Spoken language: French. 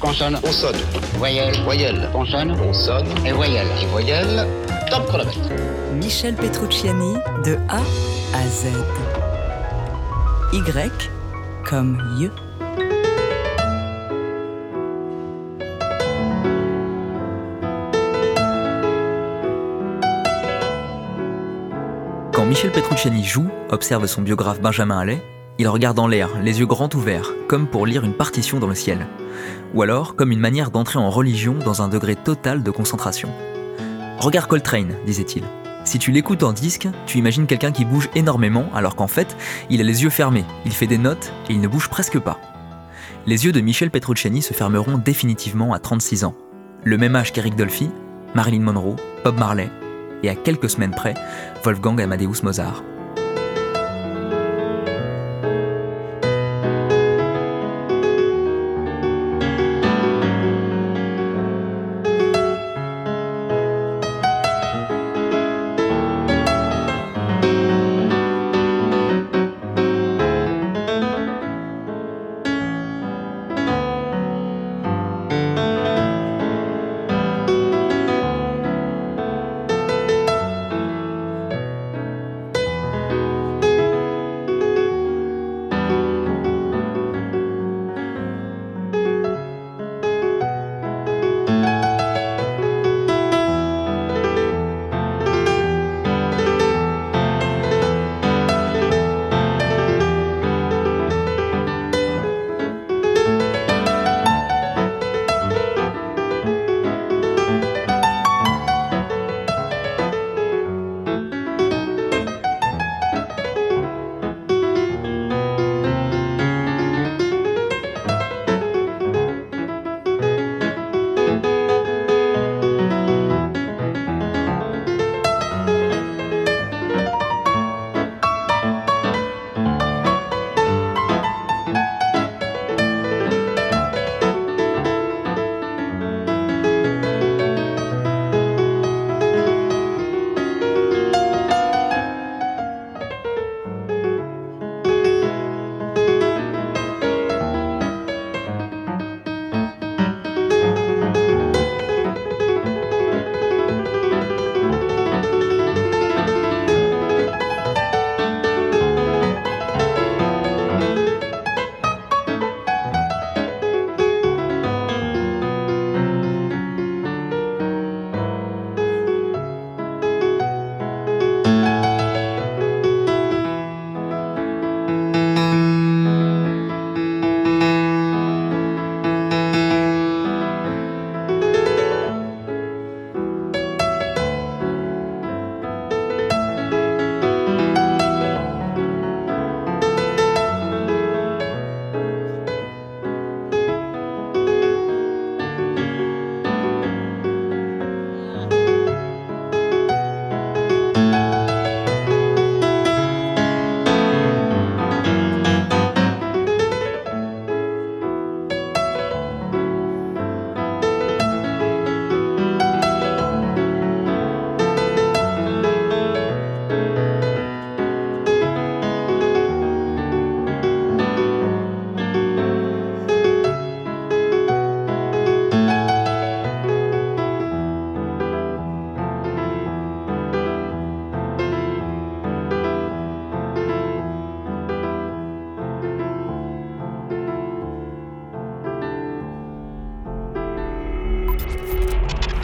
Consonne. On sonne. Voyelle. Voyelle. Consonne. On sonne. Et voyelle. Et voyelle. Top chronomètre. Michel Petrucciani de A à Z. Y comme Y. Quand Michel Petrucciani joue, observe son biographe Benjamin Allais, il regarde en l'air, les yeux grands ouverts, comme pour lire une partition dans le ciel. Ou alors comme une manière d'entrer en religion dans un degré total de concentration. Regarde Coltrane, disait-il. Si tu l'écoutes en disque, tu imagines quelqu'un qui bouge énormément alors qu'en fait, il a les yeux fermés, il fait des notes et il ne bouge presque pas. Les yeux de Michel Petrucciani se fermeront définitivement à 36 ans. Le même âge qu'Eric Dolphy, Marilyn Monroe, Bob Marley et à quelques semaines près, Wolfgang Amadeus Mozart. «